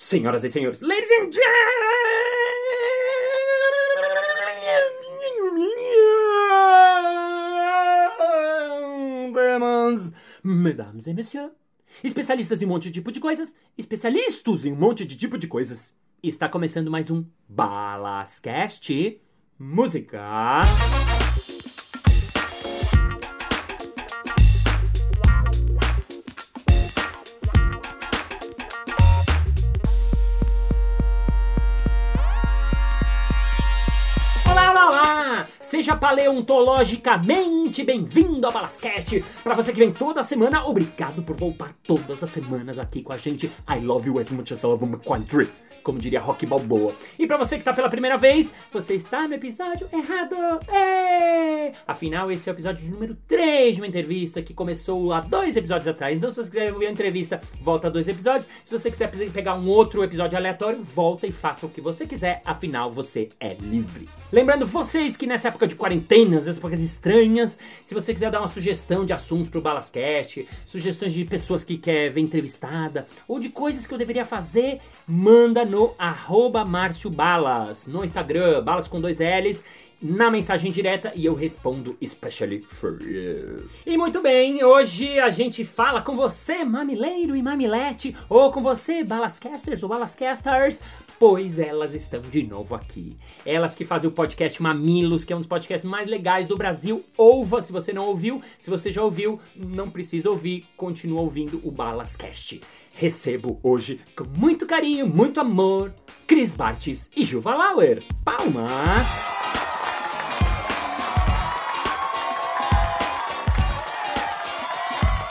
senhoras e senhores, ladies and gentlemen, mesdames et messieurs, especialistas em um monte de tipo de coisas, especialistas em um monte de tipo de coisas. Está começando mais um Balascast Música. Seja paleontologicamente bem-vindo ao Balascast. Para você que vem toda semana, obrigado por voltar todas as semanas aqui com a gente. I love you as much as I love my country. Como diria Rock Balboa. E para você que tá pela primeira vez, você está no episódio errado. Ê! Afinal, esse é o episódio número 3 de uma entrevista que começou há dois episódios atrás. Então, se você quiser ouvir a entrevista, volta dois episódios. Se você quiser pegar um outro episódio aleatório, volta e faça o que você quiser. Afinal, você é livre. Lembrando vocês que nessa época de quarentena, às vezes épocas estranhas, se você quiser dar uma sugestão de assuntos pro Balascast, sugestões de pessoas que quer ver entrevistada, ou de coisas que eu deveria fazer, manda no arroba Márcio Balas, no Instagram, balas com dois L's, na mensagem direta e eu respondo especially for you. E muito bem, hoje a gente fala com você, mamileiro e mamilete, ou com você, balascasters ou balascasters, pois elas estão de novo aqui. Elas que fazem o podcast Mamilos, que é um dos podcasts mais legais do Brasil. Ouva se você não ouviu, se você já ouviu, não precisa ouvir, continua ouvindo o Balascast. Recebo hoje, com muito carinho, muito amor, Cris Bartes e Juva Lauer. Palmas!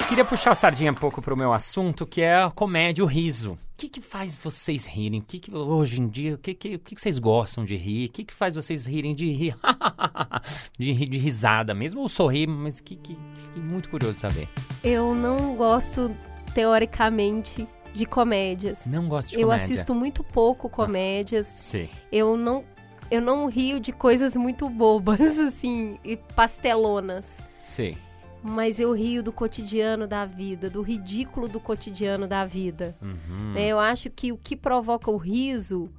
Queria puxar a sardinha um pouco pro meu assunto, que é a comédia, o riso. O que, que faz vocês rirem? O que, que hoje em dia, o que, que, o que, que vocês gostam de rir? O que, que faz vocês rirem de rir? de rir de risada mesmo ou sorrir? Mas que, que, que muito curioso saber. Eu não gosto, teoricamente, de comédias. Não gosto de eu comédia. assisto muito pouco comédias. Sim. Eu não eu não rio de coisas muito bobas assim e pastelonas. Sim. Mas eu rio do cotidiano da vida, do ridículo do cotidiano da vida. Uhum. né? Eu acho que o que provoca o riso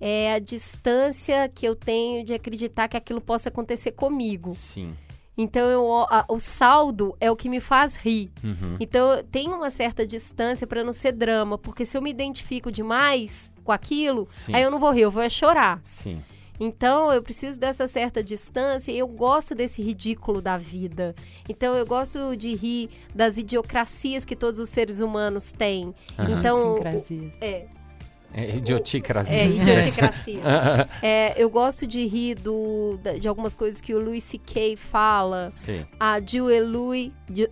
é a distância que eu tenho de acreditar que aquilo possa acontecer comigo. Sim. Então eu, a- o saldo é o que me faz rir. Uhum. Então eu tenho uma certa distância pra não ser drama, porque se eu me identifico demais com aquilo, Sim. aí eu não vou rir, eu vou é chorar. Sim. Então eu preciso dessa certa distância e eu gosto desse ridículo da vida. Então eu gosto de rir das idiocracias que todos os seres humanos têm. Aham. Então, é, É idioticrasia. é idiocracia. É, eu gosto de rir do, de algumas coisas que o Louis C.K. fala. Sim. A Julia Louis, Ju-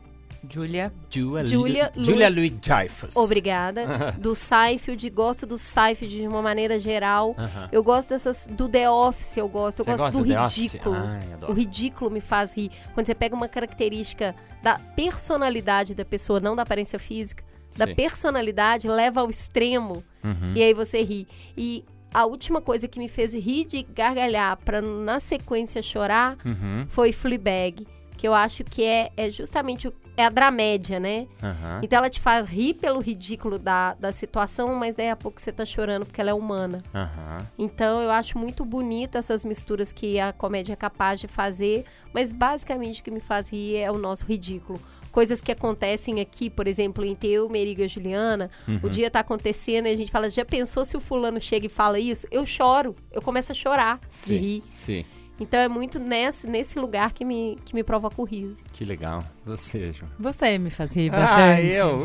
Julia. Julia, Julia Lu- Julia Louis Dreyfus. obrigada, do Seinfeld, gosto do Seinfeld de uma maneira geral. Aham. Eu gosto dessas do The Office, eu gosto, eu Você gosto do Office? ridículo. Ai, O ridículo me faz rir. Quando você pega uma característica da personalidade da pessoa, não da aparência física, da Sim. personalidade, leva ao extremo Uhum. e aí você ri. E a última coisa que me fez rir de gargalhar pra na sequência chorar Uhum. foi Fleabag, que eu acho que é, é justamente o- é a dramédia, né? Aham. Então ela te faz rir pelo ridículo da, da situação, mas daí a pouco você tá chorando porque ela é humana. Aham. Então eu acho muito bonita essas misturas que a comédia é capaz de fazer, mas basicamente o que me faz rir é o nosso ridículo. Coisas que acontecem aqui, por exemplo, entre eu, Meriga e a Juliana, o Uhum. dia tá acontecendo e a gente fala, já pensou se o fulano chega e fala isso? Eu choro, eu começo a chorar de Sim. rir. Sim. Então é muito nesse, nesse lugar que me, que me provoca o riso. Que legal. Você, Ju. Você me faz rir Ah, bastante. eu.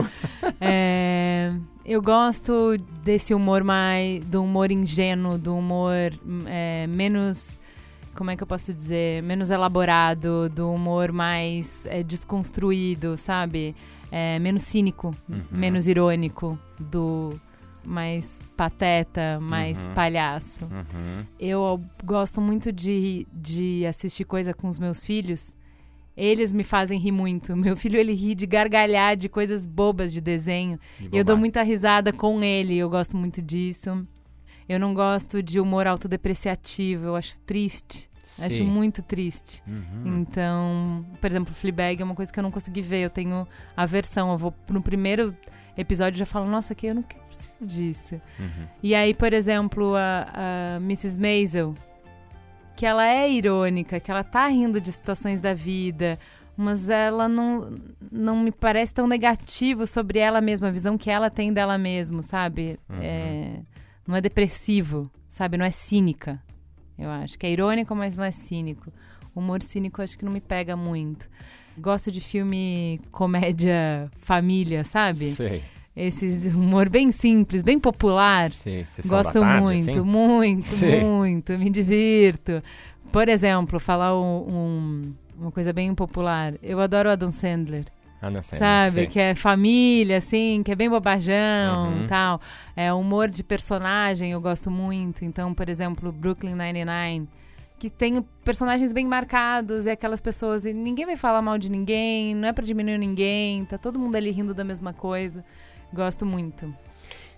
Uh! É, eu gosto desse humor mais. do humor ingênuo, do humor é, menos. Como é que eu posso dizer? Menos elaborado, do humor mais é, desconstruído, sabe? É, menos cínico, Uhum. menos irônico, do mais pateta, mais Uhum. palhaço. Uhum. Eu gosto muito de, de assistir coisa com os meus filhos. Eles me fazem rir muito. Meu filho, ele ri de gargalhar de coisas bobas de desenho. De E eu dou muita risada com ele. Eu gosto muito disso. Eu não gosto de humor autodepreciativo. Eu acho triste. Acho Sim. muito triste. Uhum. Então, por exemplo, Fleabag é uma coisa que eu não consegui ver. Eu tenho aversão. Eu vou no primeiro episódio já falo, nossa, que eu não preciso disso. Uhum. E aí, por exemplo, a, a Mrs. Maisel, que ela é irônica, que ela tá rindo de situações da vida, mas ela não, não me parece tão negativo sobre ela mesma, a visão que ela tem dela mesma, sabe? Uhum. É, não é depressivo, sabe? Não é cínica, eu acho. Que é irônico, mas não é cínico. O humor cínico acho que não me pega muito. Gosto de filme comédia família, sabe? Sei. Esse humor bem simples, bem popular. Sei. Sessão Gosto tarde, muito, assim? muito, Sim. muito. Me divirto. Por exemplo, falar um- um- uma coisa bem popular. Eu adoro Adam Sandler. Ah, não sei. sabe? sei. Que é família, assim, que é bem bobajão Uhum. tal. É humor de personagem, eu gosto muito. Então, por exemplo, Brooklyn Nine-Nine, que tem personagens bem marcados e aquelas pessoas. E ninguém vai falar mal de ninguém, não é pra diminuir ninguém, tá todo mundo ali rindo da mesma coisa. Gosto muito.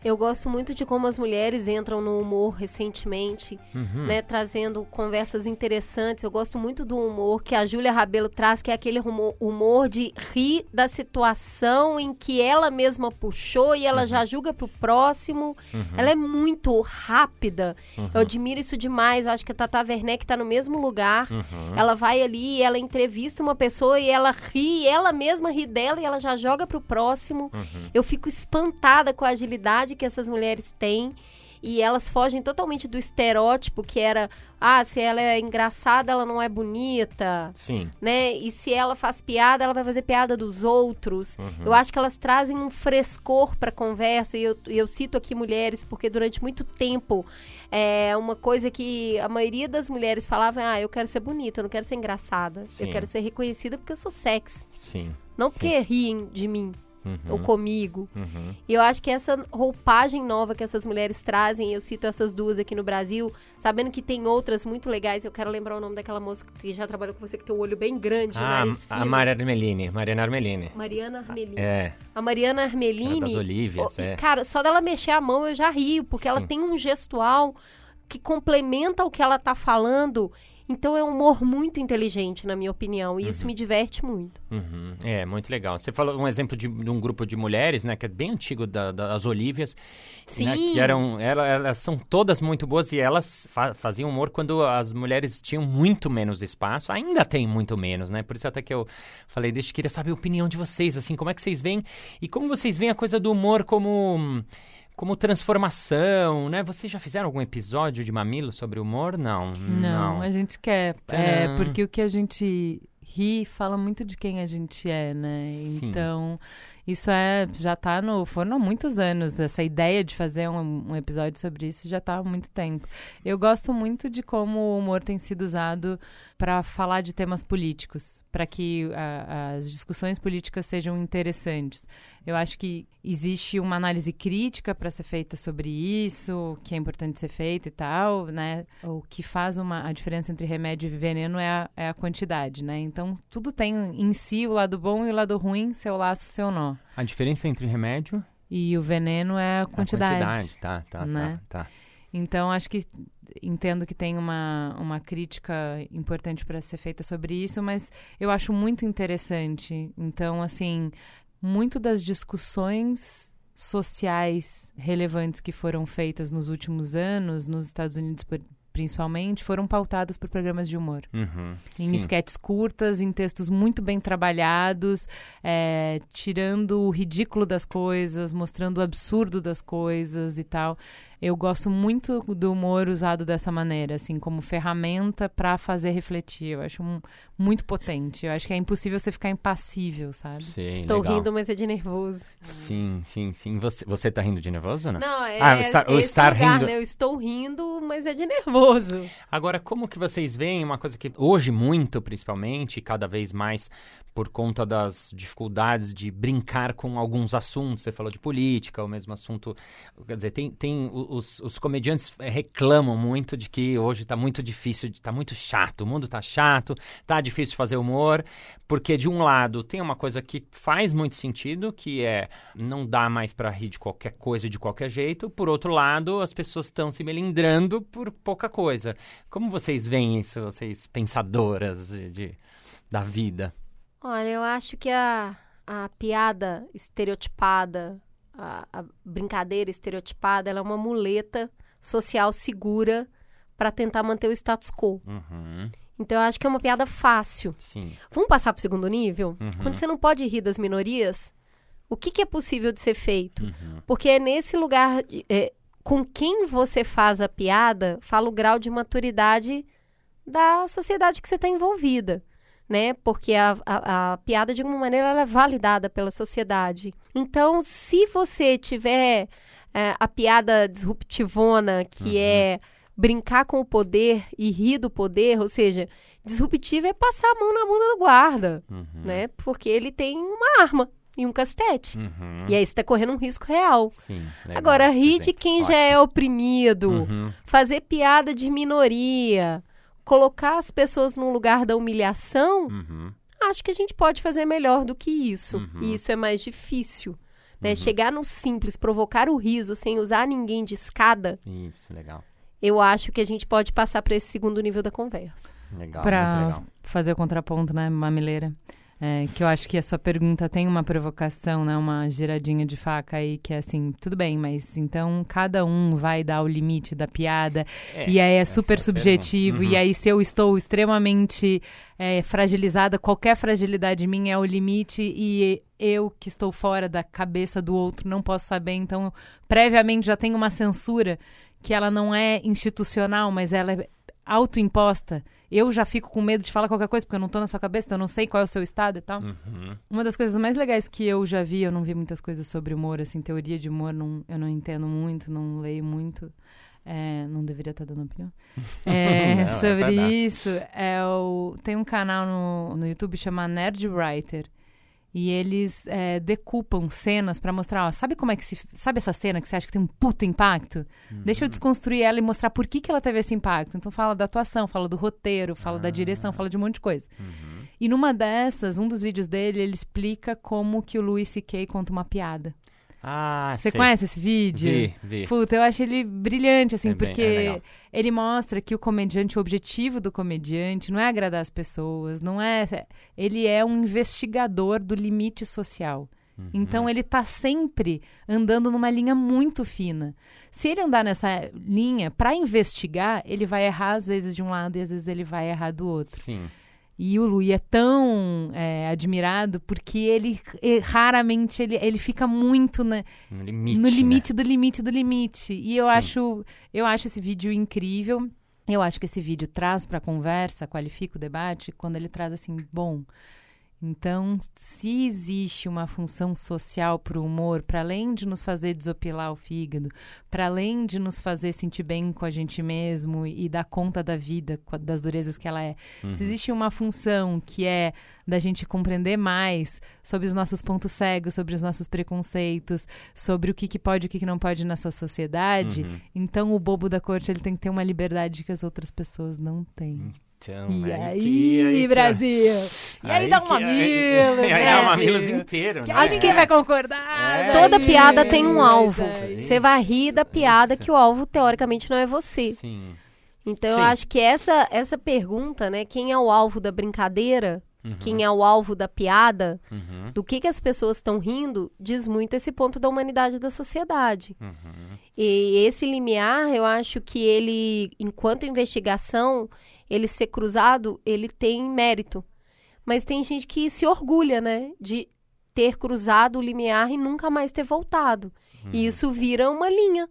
Eu gosto muito de como as mulheres entram no humor recentemente, Uhum. né? Trazendo conversas interessantes. Eu gosto muito do humor que a Júlia Rabelo traz, que é aquele humor, humor de rir da situação em que ela mesma puxou e ela já julga pro próximo. Ela é muito rápida. Eu admiro isso demais. Eu acho que a Tata Werneck tá no mesmo lugar. Ela vai ali e ela entrevista uma pessoa e ela ri, ela mesma ri dela e ela já joga pro próximo. Eu fico espantada com a agilidade que essas mulheres têm. E elas fogem totalmente do estereótipo que era, ah, se ela é engraçada, ela não é bonita, Sim. né? E se ela faz piada, ela vai fazer piada dos outros. Uhum. Eu acho que elas trazem um frescor pra conversa. E eu, e eu cito aqui mulheres, porque durante muito tempo é uma coisa que a maioria das mulheres falavam: ah, eu quero ser bonita, eu não quero ser engraçada. Sim. Eu quero ser reconhecida porque eu sou sexy. Sim. Não Sim. porque riem de mim Uhum. ou comigo. Uhum. E eu acho que essa roupagem nova que essas mulheres trazem, eu cito essas duas aqui no Brasil, sabendo que tem outras muito legais. Eu quero lembrar o nome daquela moça que já trabalhou com você, que tem um olho bem grande, Ah, a fino. Maria Armelini. Mariana Armelini. Mariana Armelini. É. A Mariana Armelini. das Olívias, oh, é. Cara, só dela mexer a mão eu já rio, porque ela Sim. tem um gestual que complementa o que ela tá falando. Então é um humor muito inteligente, na minha opinião. E isso me diverte muito. Uhum. É, muito legal. Você falou um exemplo de, de um grupo de mulheres, né? Que é bem antigo, da- das Olívias. Sim. né, que eram, ela- elas são todas muito boas e elas fa- faziam humor quando as mulheres tinham muito menos espaço. Ainda tem muito menos, né? Por isso até que eu falei, deixa eu queria saber a opinião de vocês, assim, como é que vocês veem e como vocês veem a coisa do humor como como transformação, né? Vocês já fizeram algum episódio de Mamilo sobre humor? Não. Não, a gente quer. É, Tcharam. porque o que a gente ri fala muito de quem a gente é, né? Sim. Então, isso é já tá no há muitos anos. Essa ideia de fazer um, um episódio sobre isso já tá há muito tempo. Eu gosto muito de como o humor tem sido usado para falar de temas políticos, para que a- as discussões políticas sejam interessantes. Eu acho que existe uma análise crítica para ser feita sobre isso, que é importante ser feita e tal, né? O que faz uma, a diferença entre remédio e veneno é a, é a quantidade, né? Então, tudo tem em si o lado bom e o lado ruim, seu laço, seu nó. A diferença entre remédio E o veneno é a quantidade. A quantidade, tá, tá, né? tá, tá. Então, acho que entendo que tem uma, uma crítica importante para ser feita sobre isso, mas eu acho muito interessante. Então, assim, muito das discussões sociais relevantes que foram feitas nos últimos anos, nos Estados Unidos por- principalmente, foram pautadas por programas de humor. Uhum. Em Sim. esquetes curtas, em textos muito bem trabalhados, é, tirando o ridículo das coisas, mostrando o absurdo das coisas e tal. Eu gosto muito do humor usado dessa maneira, assim, como ferramenta para fazer refletir. Eu acho um- muito potente. Eu acho que é impossível você ficar impassível, sabe? Sei, Estou legal. rindo, mas é de nervoso. Sim, sim, sim. Você, você tá rindo de nervoso ou não? Não, é, Ah, estar- estar lugar, rindo- né? Eu estou rindo, mas é de nervoso. Agora, como que vocês veem uma coisa que hoje muito, principalmente, cada vez mais por conta das dificuldades de brincar com alguns assuntos, você falou de política, o mesmo assunto, quer dizer, tem, tem os, os comediantes eh, reclamam muito de que hoje tá muito difícil, de- tá muito chato, o mundo tá chato, tá difícil fazer humor, porque de um lado tem uma coisa que faz muito sentido, que é não dá mais para rir de qualquer coisa de qualquer jeito, por outro lado, as pessoas estão se melindrando por pouca coisa. Como vocês veem isso, vocês pensadoras de, de- da vida? Olha, eu acho que a, a piada estereotipada, a, a brincadeira estereotipada, ela é uma muleta social segura para tentar manter o status quo. Uhum. Então eu acho que é uma piada fácil. Sim. Vamos passar pro segundo nível? Uhum. Quando você não pode rir das minorias, o que, que é possível de ser feito? Uhum. Porque é nesse lugar. é, com quem você faz a piada, fala o grau de maturidade da sociedade que você está envolvida. Né? Porque a, a, a piada, de alguma maneira, ela é validada pela sociedade. Então, se você tiver é, a piada disruptivona, que Uhum. é brincar com o poder e rir do poder, ou seja, disruptivo é passar a mão na bunda do guarda, Uhum. né? Porque ele tem uma arma e um castete. Uhum. E aí você tá correndo um risco real. Sim. legal Agora, rir de quem já Ótimo. é oprimido, Uhum. fazer piada de minoria, colocar as pessoas no lugar da humilhação, Uhum. acho que a gente pode fazer melhor do que isso. Uhum. E isso é mais difícil. Né? Chegar no simples, provocar o riso sem usar ninguém de escada, Isso, legal. eu acho que a gente pode passar para esse segundo nível da conversa. Legal, muito Pra legal. fazer o contraponto, né, mamileira? É, que eu acho que a sua pergunta tem uma provocação, né? Uma giradinha de faca aí, que é assim, tudo bem, mas então cada um vai dar o limite da piada. É, e aí é essa super subjetivo. pergunta. E Uhum. aí, se eu estou extremamente é, fragilizada, qualquer fragilidade minha é o limite. E eu, que estou fora da cabeça do outro, não posso saber. Então, previamente já tem uma censura que ela não é institucional, mas ela é autoimposta. Eu já fico com medo de falar qualquer coisa, porque eu não tô na sua cabeça, então eu não sei qual é o seu estado e tal. Uhum. Uma das coisas mais legais que eu já vi, eu não vi muitas coisas sobre humor, assim, teoria de humor, não, eu não entendo muito, não leio muito. É, não deveria estar dando opinião. É, Não, é sobre isso, é o, tem um canal no, no YouTube chamado Nerd Writer. E eles é, decupam cenas pra mostrar, ó, sabe como é que se. Sabe essa cena que você acha que tem um puto impacto? Deixa eu desconstruir ela e mostrar por que, que ela teve esse impacto. Então fala da atuação, fala do roteiro, fala da direção, fala de um monte de coisa. Uhum. E numa dessas, um dos vídeos dele, ele explica como que o Louis C.K. conta uma piada. Ah, Você sei. conhece esse vídeo? Vi, vi. Puta, eu acho ele brilhante, assim, É bem- porque é legal. ele mostra que o comediante, o objetivo do comediante não é agradar as pessoas, não é. Ele é um investigador do limite social. Uhum. Então ele tá sempre andando numa linha muito fina. Se ele andar nessa linha para investigar, ele vai errar às vezes de um lado e às vezes ele vai errar do outro. Sim. E o Louis é tão é, admirado porque ele raramente ele, ele fica muito na- No limite. no né? limite do limite do limite. E eu Sim. acho eu acho esse vídeo incrível. Eu acho que esse vídeo traz para conversa, qualifica o debate quando ele traz assim, bom, então, se existe uma função social para o humor, para além de nos fazer desopilar o fígado, para além de nos fazer sentir bem com a gente mesmo e dar conta da vida, das durezas que ela é, Uhum. se existe uma função que é da gente compreender mais sobre os nossos pontos cegos, sobre os nossos preconceitos, sobre o que, que pode e o que, que não pode nessa sociedade, Uhum. então o bobo da corte ele tem que ter uma liberdade que as outras pessoas não têm. Então, E aí aí, aí que- Brasil? E aí, dá um mamilos, aí- aí né, dá um mamilos inteiro, né? Acho que quem vai concordar. É. Toda daí, piada tem um alvo. Você vai rir da piada isso. que o alvo, teoricamente, não é você. Sim. Então, Sim. eu acho que essa, essa pergunta, né? Quem é o alvo da brincadeira? Uhum. Quem é o alvo da piada? Uhum. Do que, que as pessoas estão rindo? Diz muito esse ponto da humanidade da sociedade. Uhum. E esse limiar, eu acho que ele, enquanto investigação, ele ser cruzado, ele tem mérito. Mas tem gente que se orgulha, né? De ter cruzado o limiar e nunca mais ter voltado. Uhum. E isso vira uma linha.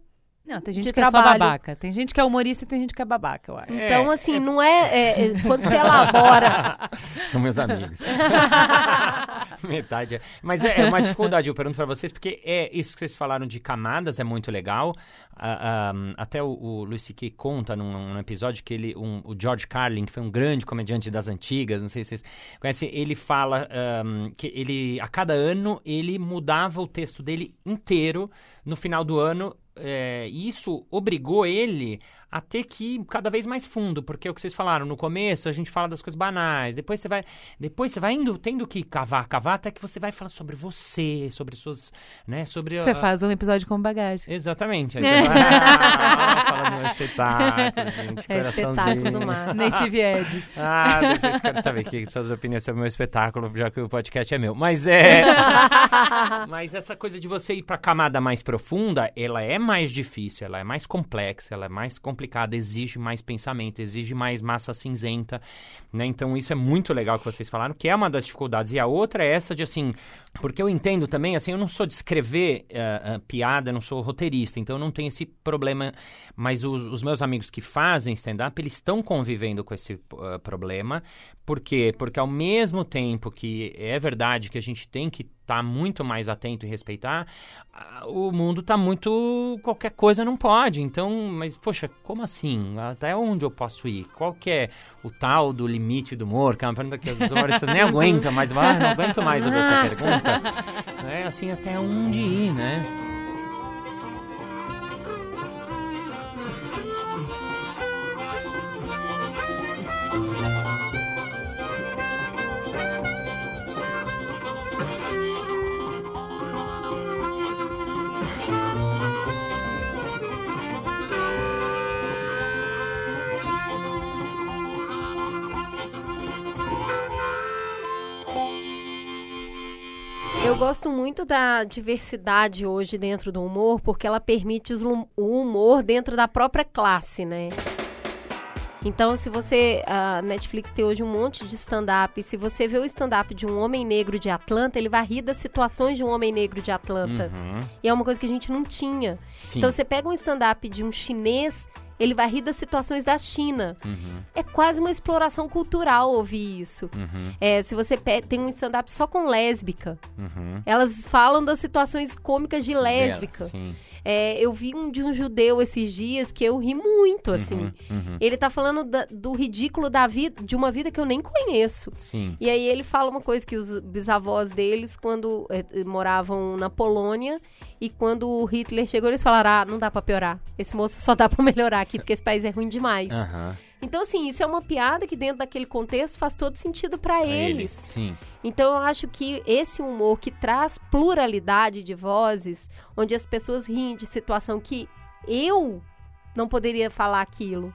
Não, tem gente de que é só trabalho. babaca. Tem gente que é humorista e tem gente que é babaca, eu acho. Então, assim, não é, é- é- Quando se elabora. São meus amigos. Metade é. Mas é, é uma dificuldade, eu pergunto pra vocês, porque é isso que vocês falaram de camadas, é muito legal. Ah, ah, até o, o Luis C.K. conta num, num episódio que ele, um- o George Carlin, que foi um grande comediante das antigas, não sei se vocês conhecem, ele fala ahm, que ele, a cada ano, ele mudava o texto dele inteiro no final do ano. É, isso obrigou ele a ter que ir cada vez mais fundo, porque é o que vocês falaram, no começo a gente fala das coisas banais, depois você vai, depois você vai indo, tendo que cavar, cavar, até que você vai falar sobre você, sobre suas, né, sobre... Você a- faz um episódio com bagagem. Exatamente. Aí você vai, ah, fala do meu espetáculo, gente, É espetáculo do mar. Native Ed. Ah, depois quero saber o que você faz opinião sobre o meu espetáculo, já que o podcast é meu. Mas é. Mas essa coisa de você ir pra camada mais profunda, ela é mais difícil, ela é mais complexa, ela é mais complicada, exige mais pensamento, exige mais massa cinzenta, né? Então isso é muito legal que vocês falaram, que é uma das dificuldades. E a outra é essa de assim, porque eu entendo também, assim, eu não sou de escrever eh, eh, piada, não sou roteirista, então eu não tenho esse problema. Mas os, os meus amigos que fazem stand-up, eles estão convivendo com esse eh, problema. Por quê? Porque ao mesmo tempo que é verdade que a gente tem que estar muito mais atento e respeitar, ah, o mundo tá muito. qualquer coisa não pode. Então, mas, poxa, como assim? Até onde eu posso ir? Qual que é o tal do limite do humor? Que é uma pergunta que os humoristas nem aguentam, mas vai, não aguento mais ouvir essa pergunta. É assim, até onde ir, né? Eu gosto muito da diversidade hoje dentro do humor, porque ela permite o humor dentro da própria classe, né? Então, se você. A Netflix tem hoje um monte de stand-up. Se você vê o stand-up de um homem negro de Atlanta, ele vai rir das situações de um homem negro de Atlanta. Uhum, E é uma coisa que a gente não tinha. sim. Então, você pega um stand-up de um chinês, ele vai rir das situações da China. Uhum, É quase uma exploração cultural ouvir isso. uhum, É, se você tem um stand-up só com lésbica, uhum. elas falam das situações cômicas de lésbica. Dela. É, eu vi um de um judeu esses dias que eu ri muito, assim. Uhum, uhum, Ele tá falando da- do ridículo da vida, de uma vida que eu nem conheço. Sim. E aí ele fala uma coisa que os bisavós deles, quando eh, moravam na Polônia, e quando o Hitler chegou, eles falaram, ah, não dá pra piorar. Esse moço só dá pra melhorar aqui, porque esse país é ruim demais. Aham. Então, assim, isso é uma piada que dentro daquele contexto faz todo sentido Pra eles. Sim. Então eu acho que esse humor que traz pluralidade de vozes, onde as pessoas riem de situação que eu não poderia falar aquilo,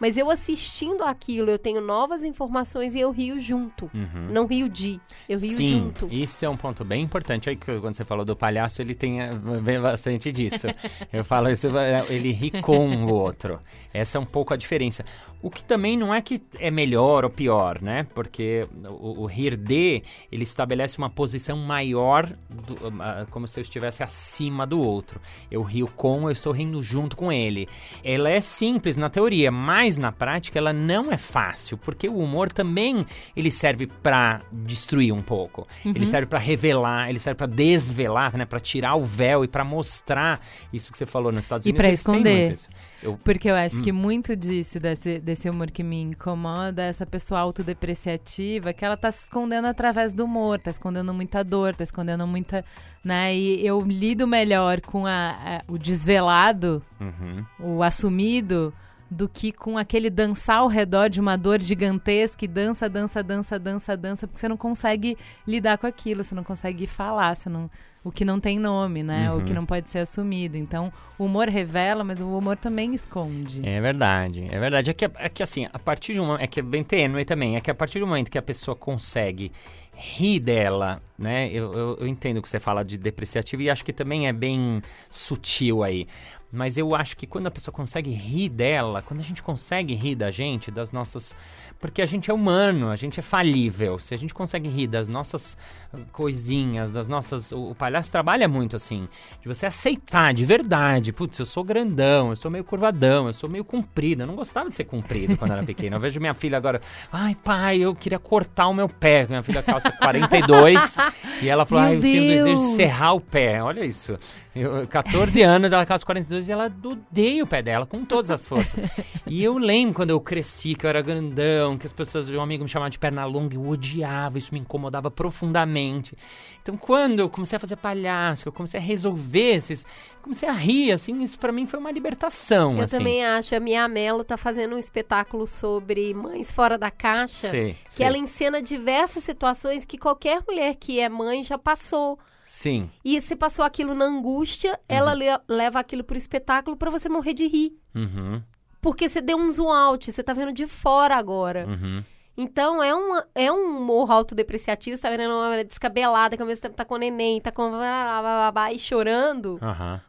mas eu assistindo aquilo, eu tenho novas informações e eu rio junto. Uhum. Não rio de, eu rio Sim, junto. isso é um ponto bem importante. Aí que quando você falou do palhaço, ele tem eh, vem bastante disso. Eu falo isso, eh, ele ri com o outro. Essa é um pouco a diferença. O que também não é que é melhor ou pior, né? Porque o, o rir de, ele estabelece uma posição maior, do- ah, como se eu estivesse acima do outro. Eu rio com, eu estou rindo junto com ele. Ela é simples na teoria, mas na prática ela não é fácil, porque o humor também ele serve pra destruir um pouco. Ele serve pra revelar, ele serve pra desvelar, né, Pra tirar o véu e pra mostrar isso que você falou nos Estados E Unidos. eles têm esconder. Eu, Porque eu acho Hum. que muito disso, desse, desse humor que me incomoda, essa pessoa autodepreciativa, que ela tá se escondendo através do humor, tá escondendo muita dor, tá escondendo muita. Né? E eu lido melhor com a- a- o desvelado, Uhum. o assumido, do que com aquele dançar ao redor de uma dor gigantesca e dança, dança, dança, dança, dança, porque você não consegue lidar com aquilo, você não consegue falar, você não, o que não tem nome, né? O Uhum. que não pode ser assumido. Então, o humor revela, mas o humor também esconde. É verdade, é verdade. É que, é que assim, a partir de um momento. É que é bem tênue também. É que a partir do momento que a pessoa consegue rir dela, né? Eu, eu, eu entendo que você fala de depreciativo e acho que também é bem sutil aí. Mas eu acho que quando a pessoa consegue rir dela, quando a gente consegue rir da gente, das nossas. Porque a gente é humano, a gente é falível. Se a gente consegue rir das nossas uh, coisinhas, das nossas. O, o palhaço trabalha muito assim. De você aceitar de verdade. Putz, eu sou grandão, eu sou meio curvadão, eu sou meio comprido. Eu não gostava de ser comprido quando era pequeno. Eu vejo minha filha agora. Ai, pai, eu queria cortar o meu pé. Minha filha calça 42. e ela falou, Meu ai, eu tenho desejo de serrar o pé. Olha isso. Eu, 14 anos, ela calça 42 e ela odeia o pé dela com todas as forças. e eu lembro quando eu cresci, que eu era grandão, que as pessoas, um amigo me chamava de perna longa, eu odiava, isso me incomodava profundamente. Então, quando eu comecei a fazer palhaço, eu comecei a resolver esses. Comecei a rir, assim, isso para mim foi uma libertação. Eu assim. também acho. A Mia Mello tá fazendo um espetáculo sobre mães fora da caixa. Sei, que sei. ela encena diversas situações que qualquer mulher que é mãe já passou. Sim. E se passou aquilo na angústia, ela le- leva aquilo pro espetáculo pra você morrer de rir. Uhum, Porque você deu um zoom out, você tá vendo de fora agora. uhum. Então é, uma, é um humor autodepreciativo, você tá vendo uma descabelada, que ao mesmo tempo tá com neném, tá com blá, blá, blá, e chorando.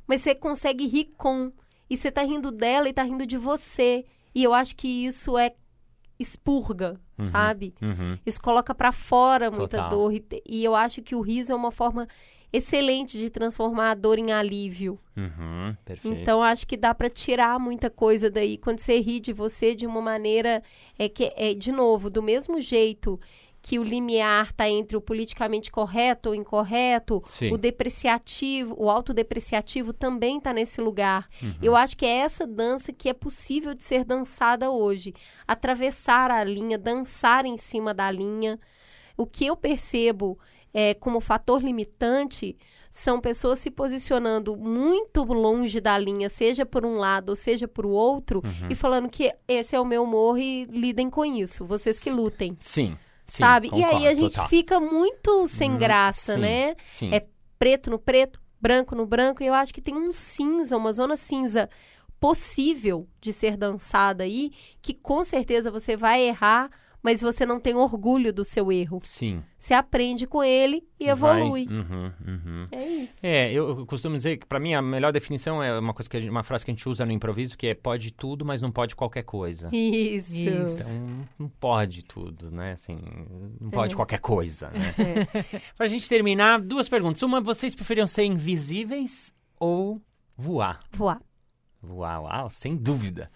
Mas você consegue rir com. E você tá rindo dela e tá rindo de você. E eu acho que isso é expurga, sabe? Uhum. Isso coloca pra fora muita Total. dor. E, e eu acho que o riso é uma forma excelente de transformar a dor em alívio. Uhum. Então acho que dá pra tirar muita coisa daí quando você ri de você de uma maneira é que é de novo do mesmo jeito que o limiar tá entre o politicamente correto ou incorreto, Sim. o depreciativo, o autodepreciativo também tá nesse lugar. Uhum. Eu acho que é essa dança que é possível de ser dançada hoje, atravessar a linha, dançar em cima da linha. O que eu percebo é, como fator limitante são pessoas se posicionando muito longe da linha, seja por um lado ou seja por outro, Uhum. e falando que esse é o meu humor e lidem com isso, vocês que lutem. Sim. Sim, sabe? e aí concordo, a gente total. fica muito sem Hum, graça, sim, né? Sim. É preto no preto, branco no branco, e eu acho que tem um cinza, uma zona cinza possível de ser dançada aí, que com certeza você vai errar, mas você não tem orgulho do seu erro. Sim. Você aprende com ele e evolui. Uhum, uhum. É isso. É, eu costumo dizer que pra mim a melhor definição é uma coisa que gente- uma frase que a gente usa no improviso que é pode tudo, mas não pode qualquer coisa. Isso. Isso. Então, não pode tudo, né? Assim, não pode É. qualquer coisa, né? É. pra gente terminar, duas perguntas. Uma, vocês preferiam ser invisíveis ou voar? Voar. Voar, uau, sem dúvida.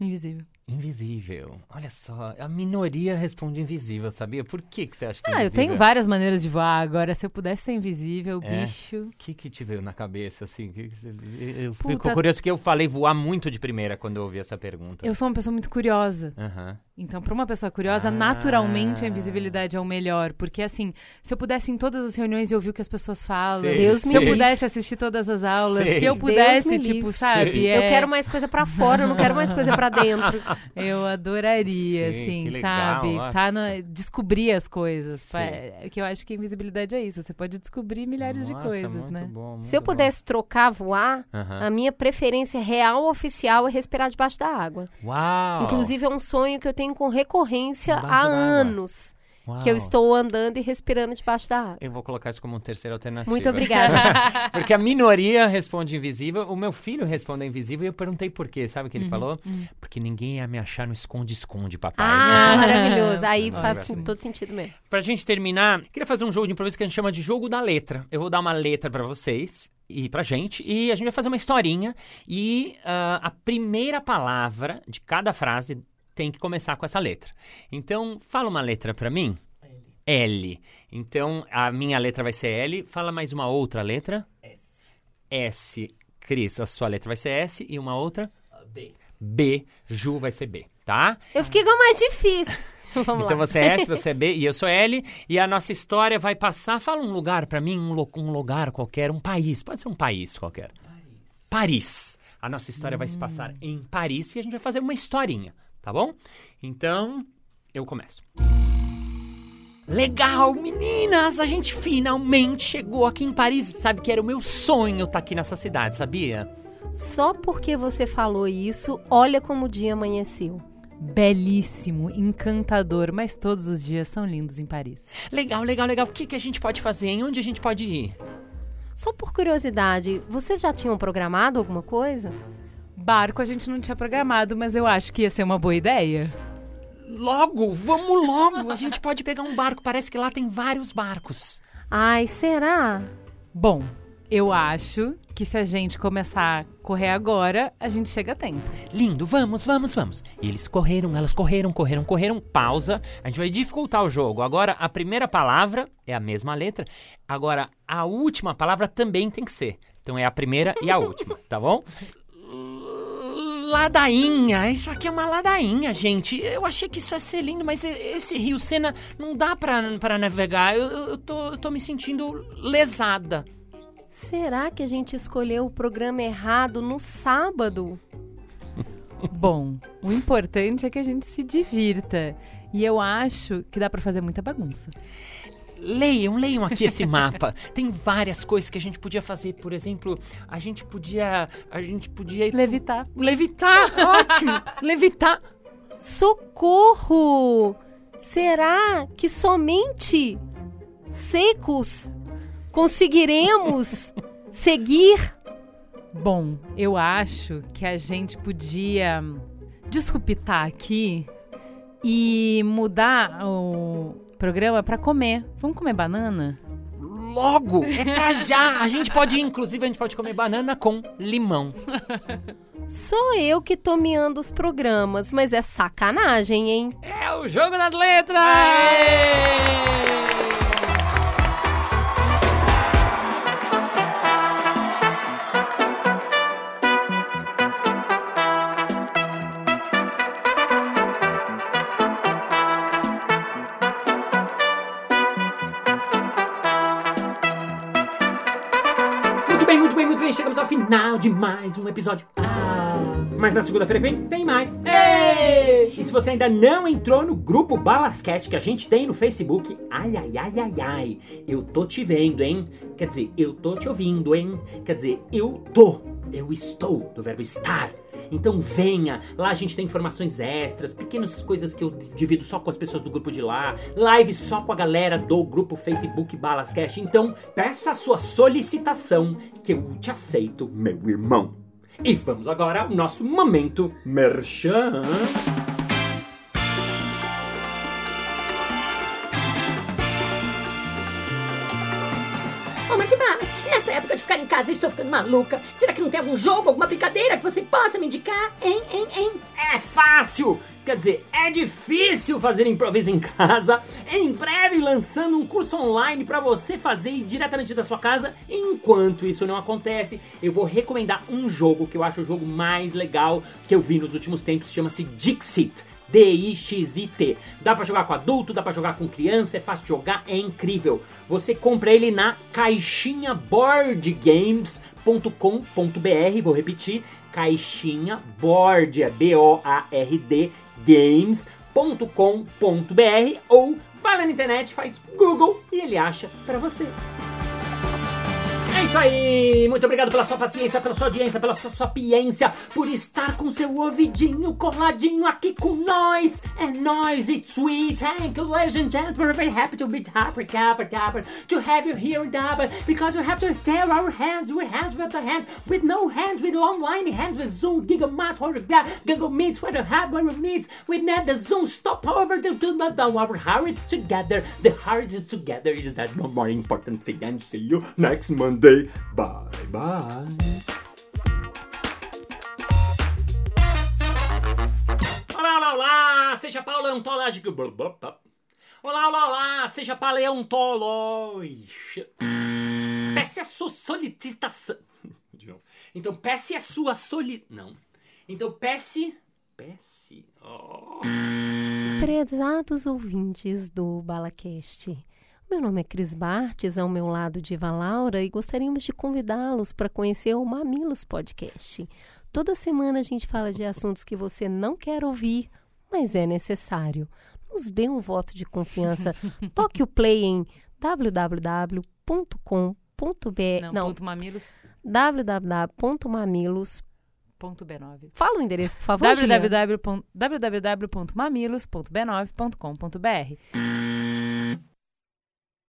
Invisível. Invisível. Olha só, a minoria responde invisível, sabia? Por que, que você acha que é Ah, eu invisível? tenho várias maneiras de voar. Agora, se eu pudesse ser invisível, É. bicho. O que que te veio na cabeça, assim? Que que você- Eu Puta. fico curioso que eu falei voar muito de primeira quando eu ouvi essa pergunta. Eu sou uma pessoa muito curiosa. Aham. Então, para uma pessoa curiosa, Ah. naturalmente a invisibilidade é o melhor. Porque, assim, se eu pudesse ir em todas as reuniões e ouvir o que as pessoas falam, Sei, Deus se me eu livre. pudesse assistir todas as aulas, Sei. se eu Deus pudesse, me tipo, livre. sabe? É- Eu quero mais coisa pra fora, eu não quero mais coisa pra dentro. Eu adoraria, Sim, assim, que legal, sabe? Tá no- descobrir as coisas. Sim. É, que eu acho que a invisibilidade é isso. Você pode descobrir milhares de Nossa, coisas, muito né? bom, Se eu bom. pudesse trocar voar, a minha preferência real oficial é respirar debaixo da água. Uau! Inclusive, é um sonho que eu tenho com recorrência Debaixo há anos Uau. que eu estou andando e respirando debaixo da água. Eu vou colocar isso como terceira alternativa. Muito obrigada. Porque a minoria responde invisível, o meu filho responde invisível e eu perguntei por quê. Sabe o Uhum, que ele falou? Porque ninguém ia me achar no esconde-esconde, papai. ah, maravilhoso. Aí faz todo sentido mesmo. Pra gente terminar, queria fazer um jogo de improviso que a gente chama de jogo da letra. Eu vou dar uma letra pra vocês e pra gente, e a gente vai fazer uma historinha. E ah, a primeira palavra de cada frase tem que começar com essa letra. Então, fala uma letra pra mim. L. Então, a minha letra vai ser L. Fala mais uma outra letra. S. S. Cris, a sua letra vai ser S. E uma outra? B. B. Ju vai ser B, tá? Eu fiquei com a mais difícil. Vamos Então lá. você é S, você é B e eu sou L. E a nossa história vai passar. Fala um lugar pra mim, um, lo- um lugar qualquer, um país. Pode ser um país qualquer. Paris. A nossa história vai se passar em Paris e a gente vai fazer uma historinha, tá bom? Então, eu começo. Legal, meninas! A gente finalmente chegou aqui em Paris. Sabe que era o meu sonho estar aqui nessa cidade, sabia? Só porque você falou isso, olha como o dia amanheceu. Belíssimo, encantador, mas todos os dias são lindos em Paris. Legal, legal, legal. O que, que a gente pode fazer? Em onde a gente pode ir? Só por curiosidade, vocês já tinham programado alguma coisa? Barco a gente não tinha programado, mas eu acho que ia ser uma boa ideia. Logo, vamos logo. A gente pode pegar um barco. Parece que lá tem vários barcos. Ai, será? Bom, eu acho que se a gente começar a correr agora, a gente chega a tempo. Lindo, vamos, vamos, vamos. Eles correram, elas correram, correram, correram. Pausa. A gente vai dificultar o jogo. Agora, a primeira palavra é a mesma letra. Agora, a última palavra também tem que ser. Então é a primeira e a última, tá bom? Ladainha, isso aqui é uma ladainha, gente. Eu achei que isso ia ser lindo, mas esse rio Sena não dá pra, pra navegar. Eu, eu, tô, eu tô me sentindo lesada. Será que a gente escolheu o programa errado no sábado? Bom, o importante é que a gente se divirta. E eu acho que dá pra fazer muita bagunça. Leiam, leiam aqui esse mapa. Tem várias coisas que a gente podia fazer. Por exemplo, a gente podia. A gente podia. Levitar. Levitar! Ótimo! Levitar! Socorro! Será que somente secos conseguiremos seguir? Bom, eu acho que a gente podia disruptar aqui e mudar o programa pra comer. Vamos comer banana? Logo! É pra já! A gente pode, inclusive, a gente pode comer banana com limão. Sou eu que tô miando os programas, mas é sacanagem, hein? É o jogo das letras! Muito de mais um episódio. Ah, mas na segunda-feira que vem tem mais. Ei! E se você ainda não entrou no grupo Balasquete que a gente tem no Facebook, ai, ai, ai, ai, ai, eu tô te vendo, hein? Quer dizer, eu tô te ouvindo, hein? Quer dizer, eu tô, eu estou, do verbo estar. Então venha, lá a gente tem informações extras, pequenas coisas que eu divido só com as pessoas do grupo de lá, live só com a galera do grupo Facebook Balascast. Então peça a sua solicitação que eu te aceito, meu irmão. E vamos agora ao nosso momento merchan. Casa estou ficando maluca. Será que não tem algum jogo, alguma brincadeira que você possa me indicar? Hein, hein, hein? É fácil! Quer dizer, é difícil fazer improviso em casa. Em breve lançando um curso online para você fazer diretamente da sua casa. Enquanto isso não acontece, eu vou recomendar um jogo que eu acho o jogo mais legal que eu vi nos últimos tempos, chama-se Dixit. D-I-X-I-T. Dá pra jogar com adulto, dá pra jogar com criança, é fácil de jogar, é incrível. Você compra ele na caixinha boardgames.com.br, vou repetir, caixinha board, é B-O-A-R-D, games.com.br ou vai lá na internet, faz Google e ele acha pra você. Isso aí! Muito obrigado pela sua paciência, pela sua audiência, pela sua sapiência, por estar com seu ouvidinho coladinho aqui com nós. É nós, it's sweet. Thank you, ladies and gentlemen. We're very happy to be happy, happy, happy to have you here, Dabba, because you have to tell our hands, your hands with the hands, with no hands, with online hands, with Zoom, Gigamat, or Google Meets, where the hard where it meets, with net the Zoom, stop over to do the our hearts together. The hearts together is that no more important thing. And see you next Monday. Bye bye. Olá, olá, olá! Seja paleontológico. Olá, olá, olá! Seja paleontológico. Peça a sua solicitação. Então, peça a sua soli... Não. Então, peça... Peça... Oh. Prezados ouvintes do Balacast. Meu nome é Cris Bartes, ao meu lado Diva Laura e gostaríamos de convidá-los para conhecer o Mamilos Podcast. Toda semana a gente fala de assuntos que você não quer ouvir, mas é necessário. Nos dê um voto de confiança. Toque o play em www.com.br. Não, Não, ponto mamilos, www.mamilos. ponto B9. Fala o endereço, por favor. Juliana. www.mamilos.b9.com.br